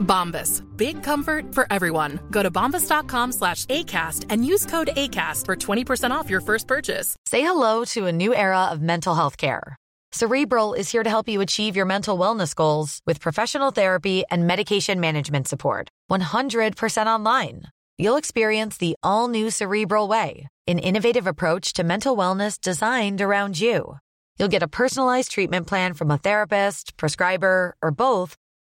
Bombas. Big comfort for everyone. Go to bombas.com slash ACAST and use code ACAST for 20% off your first purchase. Say hello to a new era of mental health care. Cerebral is here to help you achieve your mental wellness goals with professional therapy and medication management support. 100% online. You'll experience the all new Cerebral Way, an innovative approach to mental wellness designed around you. You'll get a personalized treatment plan from a therapist, prescriber, or both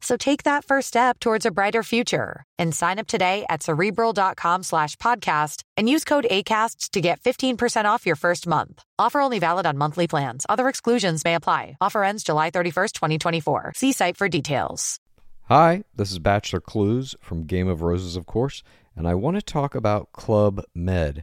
So take that first step towards a brighter future and sign up today at cerebral.com slash podcast and use code ACAST to get 15% off your first month. Offer only valid on monthly plans. Other exclusions may apply. Offer ends July 31st, 2024. See site for details. Hi, this is Bachelor Clues from Game of Roses, of course, and I want to talk about Club Med.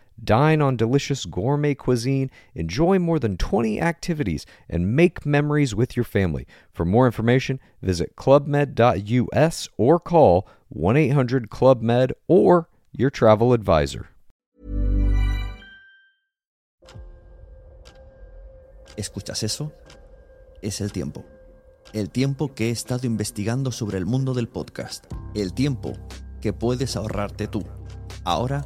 Dine on delicious gourmet cuisine, enjoy more than 20 activities, and make memories with your family. For more information, visit clubmed.us or call 1 800 Club Med or your travel advisor. ¿Escuchas eso? Es el tiempo. El tiempo que he estado investigando sobre el mundo del podcast. El tiempo que puedes ahorrarte tú. Ahora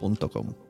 podcaster.com.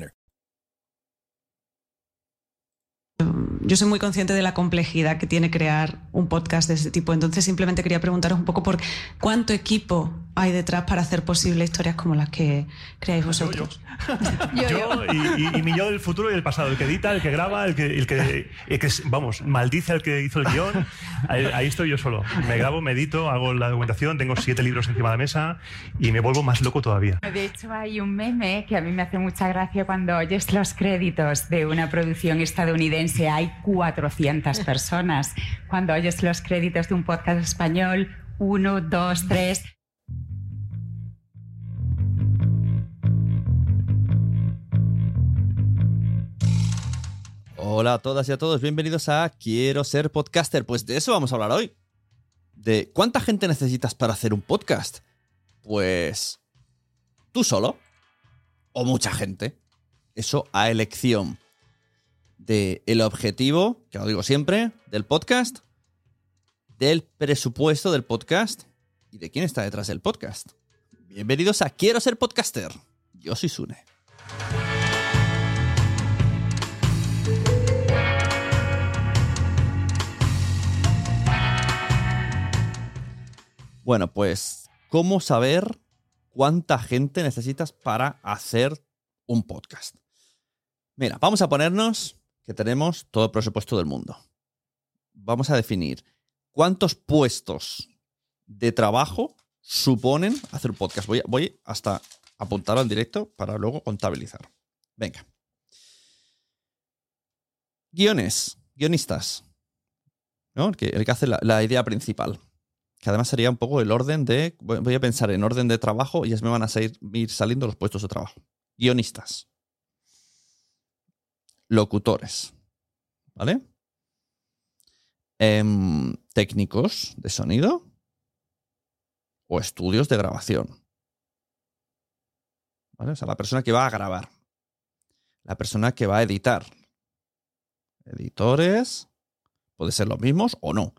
Yo soy muy consciente de la complejidad que tiene crear un podcast de ese tipo. Entonces, simplemente quería preguntaros un poco por cuánto equipo hay detrás para hacer posible historias como las que creáis vosotros. Yo y, y- y mi yo del futuro y del pasado, el que edita, el que graba, el que, el que, el que vamos, maldice al que hizo el guion. Ahí, ahí estoy yo solo. Me grabo, me edito, hago la documentación, tengo siete libros encima de la mesa y me vuelvo más loco todavía. De hecho, hay un meme que a mí me hace mucha gracia cuando oyes los créditos de una producción estadounidense. Hay 400 personas. Cuando oyes los créditos de un podcast español, uno, dos, tres. Hola a todas y a todos, bienvenidos a Quiero ser podcaster. Pues de eso vamos a hablar hoy. De cuánta gente necesitas para hacer un podcast. Pues tú solo o mucha gente. Eso a elección de el objetivo, que lo digo siempre, del podcast, del presupuesto del podcast y de quién está detrás del podcast. Bienvenidos a Quiero ser podcaster. Yo soy Sune. Bueno, pues, ¿cómo saber cuánta gente necesitas para hacer un podcast? Mira, vamos a ponernos que tenemos todo el presupuesto del mundo. Vamos a definir cuántos puestos de trabajo suponen hacer un podcast. Voy, voy hasta apuntarlo en directo para luego contabilizar. Venga. Guiones, guionistas. ¿no? El, que, el que hace la idea principal. Que además sería un poco el orden de. Voy a pensar en orden de trabajo y ya se me van a salir- ir saliendo los puestos de trabajo. Guionistas. Locutores. ¿Vale? Em, técnicos de sonido. O estudios de grabación. ¿Vale? O sea, la persona que va a grabar. La persona que va a editar. Editores. Puede ser los mismos o no.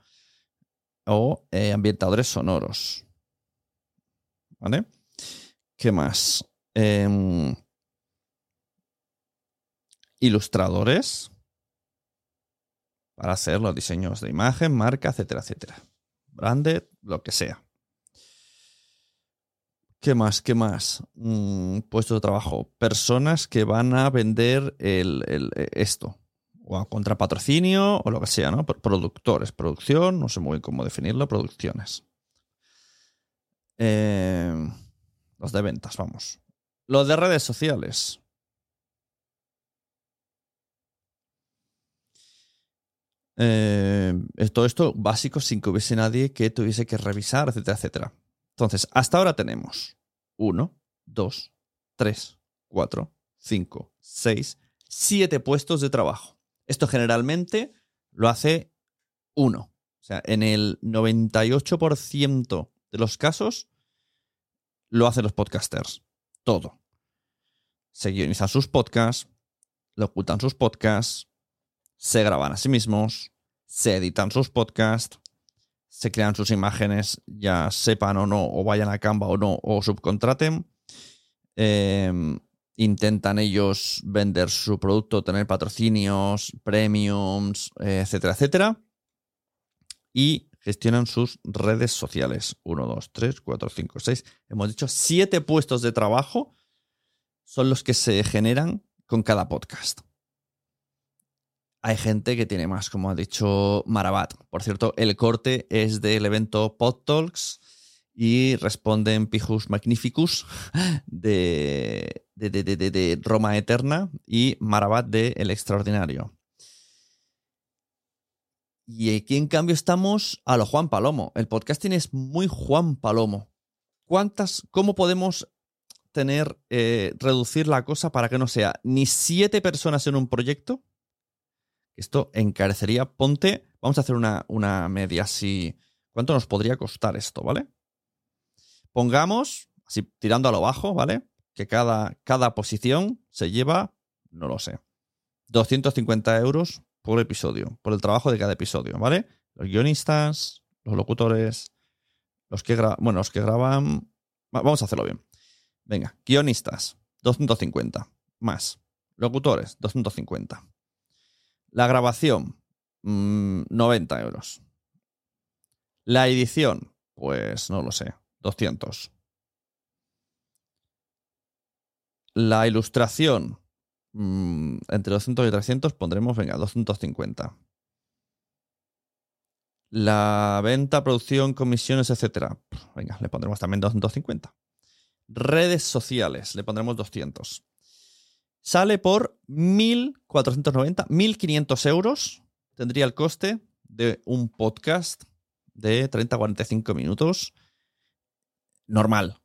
O eh, ambientadores sonoros. ¿Vale? ¿Qué más? Em, ilustradores. Para hacer los diseños de imagen, marca, etcétera, etcétera. Branded, lo que sea. ¿Qué más? ¿Qué más? Mm, puesto de trabajo. Personas que van a vender el, el- eh, esto. O a contra patrocinio o lo que sea, ¿no? Pro- Productores, producción, no sé muy bien cómo definirlo, producciones. Eh, los de ventas, vamos. Los de redes sociales. Eh, todo esto básico sin que hubiese nadie que tuviese que revisar, etcétera, etcétera. Entonces, hasta ahora tenemos 1, 2, 3, 4, 5, 6, 7 puestos de trabajo. Esto generalmente lo hace uno. O sea, en el 98% de los casos lo hacen los podcasters. Todo. Se guionizan sus podcasts, locutan sus podcasts, se graban a sí mismos, se editan sus podcasts, se crean sus imágenes, ya sepan o no, o vayan a Canva o no, o subcontraten. Eh, intentan ellos vender su producto, tener patrocinios, premiums, etcétera, etcétera. Y gestionan sus redes sociales. 1, 2, 3, 4, 5, 6. Hemos dicho siete puestos de trabajo son los que se generan con cada podcast. Hay gente que tiene más, como ha dicho Marabat. Por cierto, el corte es del evento Pod Talks y responden Pijus Magnificus de, de, de- de- Roma Eterna y Marabat de El Extraordinario. Y aquí, en cambio, estamos a lo Juan Palomo. El podcasting es muy Juan Palomo. ¿Cuántas, cómo podemos tener, eh, reducir la cosa para que no sea ni siete personas en un proyecto? Esto encarecería. Ponte, vamos a hacer una, una media así. ¿Cuánto nos podría costar esto, vale? Pongamos, así tirando a lo bajo, ¿vale? Que cada, cada posición se lleva, no lo sé, 250 euros por episodio, por el trabajo de cada episodio, ¿vale? Los guionistas, los locutores, los que, gra- bueno, los que graban... va- Vamos a hacerlo bien. Venga, guionistas, 250. Más. Locutores, 250. La grabación, mm, 90 euros. La edición, pues no lo sé, 200. La ilustración, mm, entre 200 y 300 pondremos, venga, 250. La venta, producción, comisiones, etcétera. Venga, le pondremos también 250. Redes sociales, le pondremos 200. Sale por 1.490, 1.500 euros. Tendría el coste de un podcast de 30-45 minutos normal.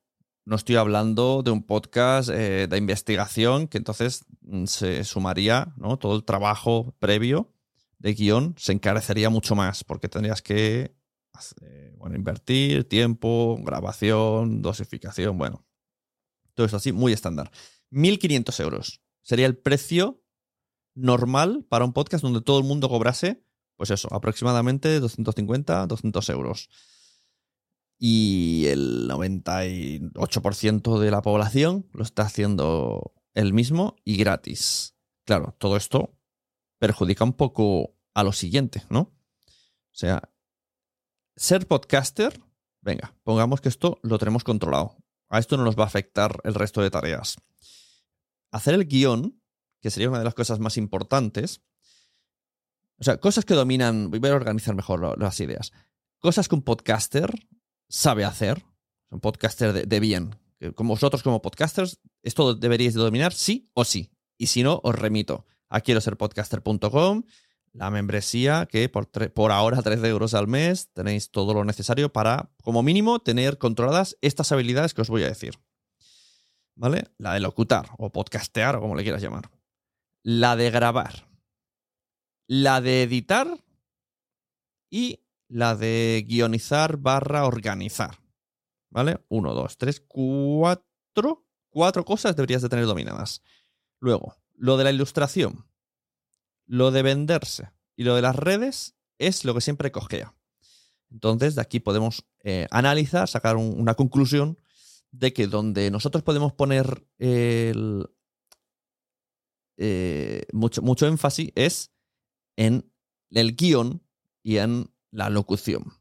No estoy hablando de un podcast eh, de investigación que entonces mm, se sumaría, ¿no? Todo el trabajo previo de guion se encarecería mucho más porque tendrías que bueno, invertir tiempo, grabación, dosificación, bueno. Todo esto así, muy estándar. 1.500 euros sería el precio normal para un podcast donde todo el mundo cobrase, pues eso, aproximadamente 250, 200 euros. Y el 98% de la población lo está haciendo el mismo y gratis. Claro, todo esto perjudica un poco a lo siguiente, ¿no? O sea, ser podcaster, venga, pongamos que esto lo tenemos controlado. A esto no nos va a afectar el resto de tareas. Hacer el guion, que sería una de las cosas más importantes, O sea, cosas que dominan. Voy a organizar mejor las ideas. Cosas que un podcaster sabe hacer. Un podcaster de, bien. Como vosotros, como podcasters, esto deberíais de dominar sí o sí. Y si no, os remito a quiero ser podcaster.com, la membresía que por, por ahora 13 euros al mes tenéis todo lo necesario para, como mínimo, tener controladas estas habilidades que os voy a decir. ¿Vale? La de locutar o podcastear o como le quieras llamar. La de grabar. La de editar y la de guionizar barra organizar. ¿Vale? Uno, dos, tres, cuatro. Cuatro cosas deberías de tener dominadas. Luego, lo de la ilustración, lo de venderse y lo de las redes es lo que siempre cogea. Entonces, de aquí podemos eh, analizar, sacar un- una conclusión de que donde nosotros podemos poner el, eh, mucho, mucho énfasis es en el guion y en la locución.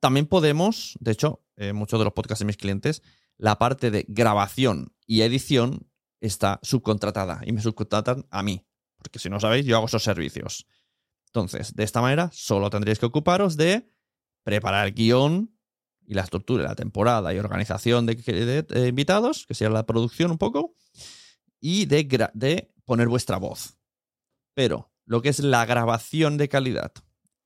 También podemos, de hecho, eh, muchos de los podcasts de mis clientes, la parte de grabación y edición está subcontratada y me subcontratan a mí. Porque si no sabéis, yo hago esos servicios. Entonces, de esta manera, solo tendréis que ocuparos de preparar el guion y la estructura, la temporada y organización de, de- de invitados, que sea la producción un poco, y de, de poner vuestra voz. Pero lo que es la grabación de calidad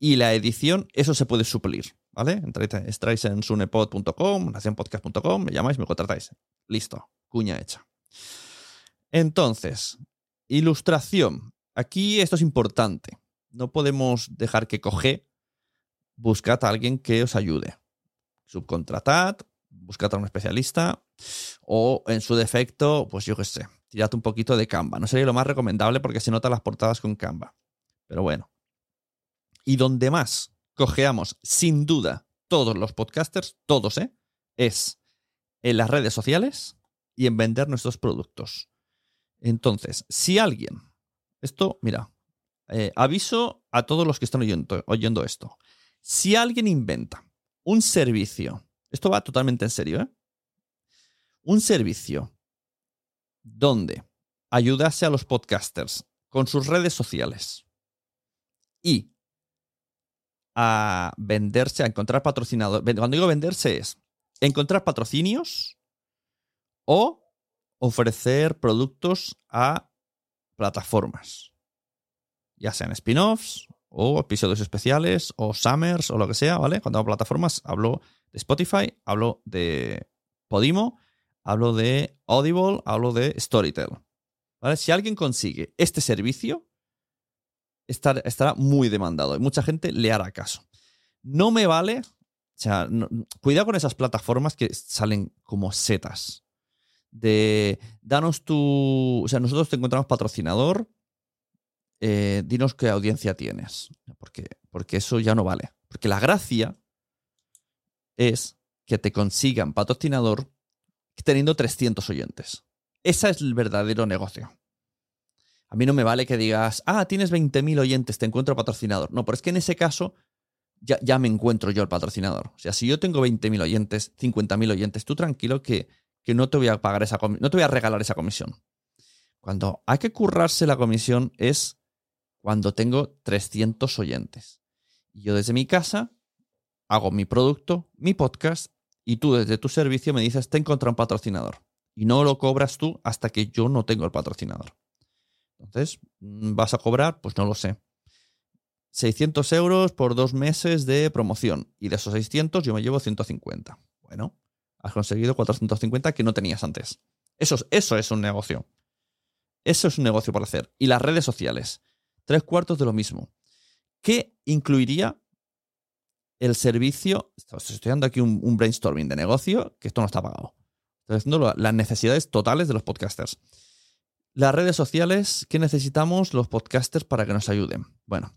y la edición, eso se puede suplir, ¿vale? Entráis, en sunepod.com, nacionpodcast.com, me llamáis, me contratáis. Listo, cuña hecha. Entonces, ilustración. Aquí esto es importante. No podemos dejar que coge. Buscad a alguien que os ayude. Subcontratad, buscad a un especialista o en su defecto, pues yo qué sé, tirad un poquito de Canva. No sería lo más recomendable porque se notan las portadas con Canva. Pero bueno. Y donde más cojeamos, sin duda, todos los podcasters, todos, ¿eh? Es en las redes sociales y en vender nuestros productos. Entonces, si alguien, esto, mira, eh, aviso a todos los que están oyendo, oyendo esto. Si alguien inventa un servicio, esto va totalmente en serio, ¿eh? Un servicio donde ayudase a los podcasters con sus redes sociales y a venderse, a encontrar patrocinadores. Cuando digo venderse es encontrar patrocinios o ofrecer productos a plataformas, ya sean spin-offs o episodios especiales o summers o lo que sea, ¿vale? Cuando hablo de plataformas hablo de Spotify, hablo de Podimo, hablo de Audible, hablo de Storytel. ¿Vale? Si alguien consigue este servicio, estar- estará muy demandado y mucha gente le hará caso. No me vale, o sea, cuidado con esas plataformas que salen como setas. De danos tu. O sea, nosotros te encontramos patrocinador, eh, dinos qué audiencia tienes. Porque, porque eso ya no vale. Porque la gracia es que te consigan patrocinador teniendo 300 oyentes. Ese es el verdadero negocio. A mí no me vale que digas, ah, tienes 20.000 oyentes, te encuentro patrocinador. No, pero es que en ese caso ya, me encuentro yo el patrocinador. O sea, si yo tengo 20.000 oyentes, 50.000 oyentes, tú tranquilo que, que no te voy a pagar esa no te voy a regalar esa comisión. Cuando hay que currarse la comisión es cuando tengo 300 oyentes. Y yo desde mi casa hago mi producto, mi podcast, y tú desde tu servicio me dices, te encontré un patrocinador. Y no lo cobras tú hasta que yo no tengo el patrocinador. Entonces, mm, ¿vas a cobrar? Pues no lo sé. 600 euros por dos meses de promoción. Y de esos 600 yo me llevo 150. Bueno, has conseguido 450 que no tenías antes. Eso, es- eso es un negocio. Eso es un negocio por hacer. Y las redes sociales. Tres cuartos de lo mismo. ¿Qué incluiría el servicio? Estoy dando aquí un, un brainstorming de negocio que esto no está pagado. Estoy haciendo las necesidades totales de los podcasters. Las redes sociales, ¿qué necesitamos los podcasters para que nos ayuden? Bueno,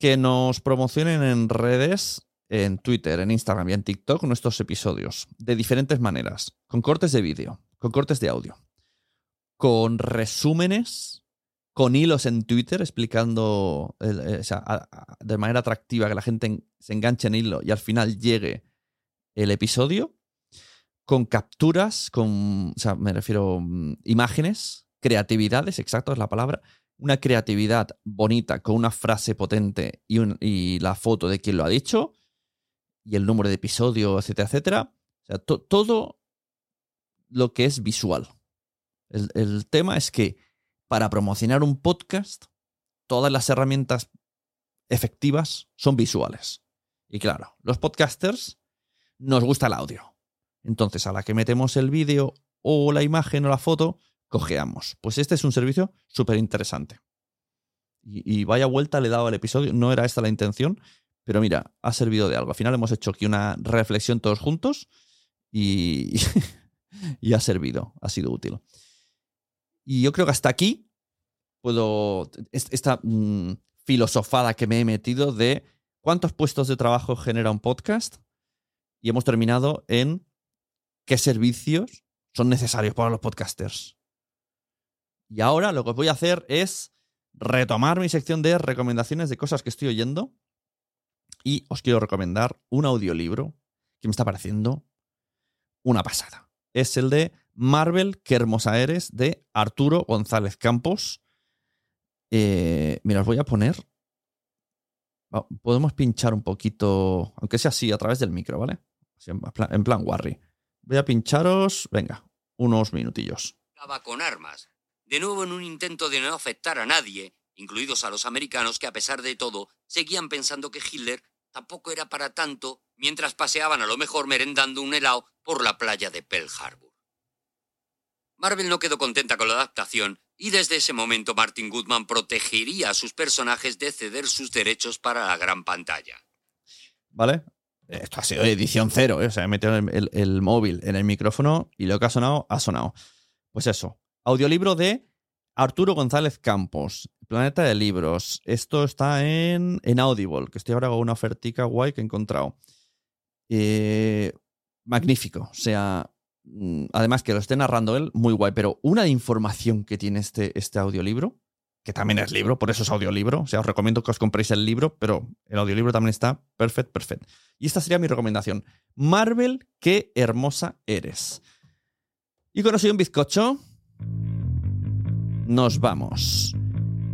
que nos promocionen en redes, en Twitter, en Instagram y en TikTok nuestros episodios de diferentes maneras, con cortes de vídeo, con cortes de audio, con resúmenes, con hilos en Twitter explicando eh, de manera atractiva que la gente en- se enganche en hilo y al final llegue el episodio, con capturas, con, o sea, me refiero mm, imágenes, creatividades, exacto es la palabra, una creatividad bonita con una frase potente y, un- y la foto de quien lo ha dicho y el número de episodio, etcétera, etcétera. O sea, to- todo lo que es visual. El tema es que para promocionar un podcast, todas las herramientas efectivas son visuales. Y claro, los podcasters nos gusta el audio. Entonces, a la que metemos el vídeo o la imagen o la foto, cojeamos. Pues este es un servicio súper interesante. Y, vaya vuelta le he dado al episodio. No era esta la intención, pero mira, ha servido de algo. Al final hemos hecho aquí una reflexión todos juntos y, y ha servido, ha sido útil. Y yo creo que hasta aquí puedo. es- Esta mm, filosofada que me he metido de cuántos puestos de trabajo genera un podcast. Y hemos terminado en qué servicios son necesarios para los podcasters. Y ahora lo que voy a hacer es retomar mi sección de recomendaciones de cosas que estoy oyendo. Y os quiero recomendar un audiolibro que me está pareciendo una pasada. Es el de Marvel, qué hermosa eres, de Arturo González Campos. Eh, mira, os voy a poner. Podemos pinchar un poquito, aunque sea así, a través del micro, ¿vale? En plan, en plan Warry. Voy a pincharos, venga, unos minutillos. con armas. De nuevo en un intento de no afectar a nadie, incluidos a los americanos que a pesar de todo seguían pensando que Hitler tampoco era para tanto mientras paseaban a lo mejor merendando un helado por la playa de Pearl Harbor. Marvel no quedó contenta con la adaptación y desde ese momento Martin Goodman protegería a sus personajes de ceder sus derechos para la gran pantalla. ¿Vale? Esto ha sido edición cero, ¿eh? O sea, he metido el, el- móvil en el micrófono y lo que ha sonado, ha sonado. Pues eso. Audiolibro de Arturo González Campos, Planeta de Libros. Esto está en, en Audible, que estoy ahora con una ofertica guay que he encontrado. Eh, magnífico. O sea, mm, además que lo esté narrando él, muy guay. Pero una información que tiene este, este audiolibro, que también es libro, por eso es audiolibro. O sea, os recomiendo que os compréis el libro, pero el audiolibro también está perfect, perfect. Y esta sería mi recomendación. Marvel, qué hermosa eres. Y con eso y un bizcocho, nos vamos.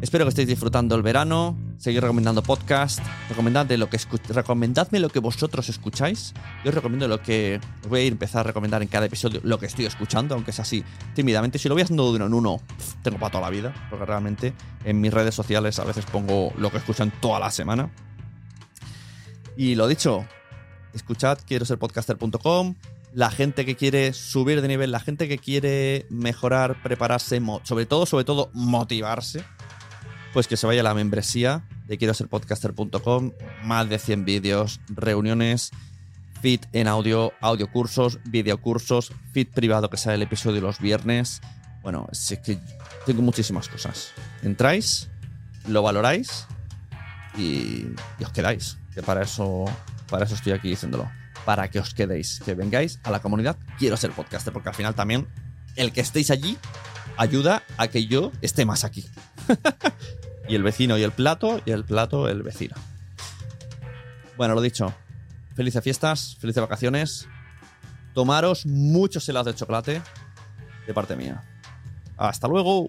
Espero que estéis disfrutando el verano. Seguid recomendando podcast. Recomendadme lo que, recomendadme lo que vosotros escucháis. Yo os recomiendo lo que. Os voy a empezar a recomendar en cada episodio lo que estoy escuchando, aunque es así tímidamente. Si lo voy haciendo de uno en uno, tengo para toda la vida. Porque realmente en mis redes sociales a veces pongo lo que escuchan toda la semana. Y lo dicho, escuchad quiero ser podcaster.com. La gente que quiere subir de nivel, la gente que quiere mejorar, prepararse, sobre todo, sobre todo, motivarse, pues que se vaya a la membresía de quiero ser podcaster.com. Más de 100 vídeos, reuniones, feed en audio, audiocursos, videocursos, feed privado que sale el episodio los viernes. Bueno, es que tengo muchísimas cosas. Entráis, lo valoráis y, y os quedáis. Que para eso, para eso estoy aquí diciéndolo. Para que os quedéis, que vengáis a la comunidad. Quiero ser podcaster, porque al final también el que estéis allí ayuda a que yo esté más aquí. y el vecino y el plato, y el plato el vecino. Bueno, lo dicho. Felices fiestas, felices vacaciones. Tomaros muchos helados de chocolate de parte mía. Hasta luego.